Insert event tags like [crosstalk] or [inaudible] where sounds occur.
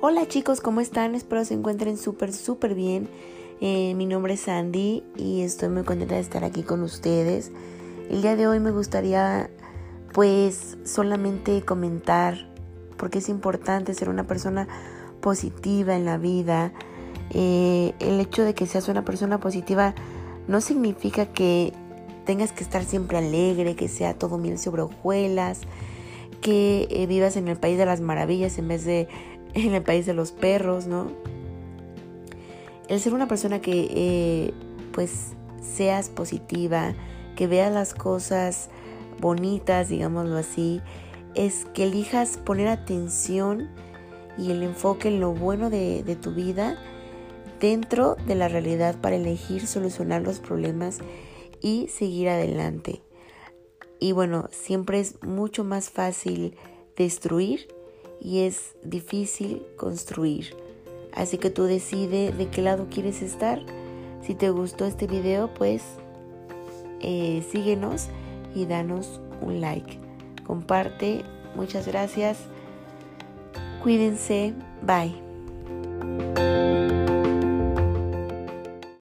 Hola chicos, ¿cómo están? Espero se encuentren súper, súper bien. Eh, mi nombre es Sandy y estoy muy contenta de estar aquí con ustedes. El día de hoy me gustaría pues solamente comentar porque es importante ser una persona positiva en la vida. Eh, el hecho de que seas una persona positiva no significa que tengas que estar siempre alegre, que sea todo miel sobre hojuelas, que eh, vivas en el país de las maravillas en vez de [laughs] en el país de los perros, ¿no? El ser una persona que eh, pues seas positiva, que veas las cosas bonitas, digámoslo así, es que elijas poner atención y el enfoque en lo bueno de, de tu vida dentro de la realidad para elegir solucionar los problemas y seguir adelante. Y bueno, siempre es mucho más fácil destruir y es difícil construir. Así que tú decides de qué lado quieres estar. Si te gustó este video, pues eh, síguenos y danos un like. Comparte. Muchas gracias. Cuídense. Bye.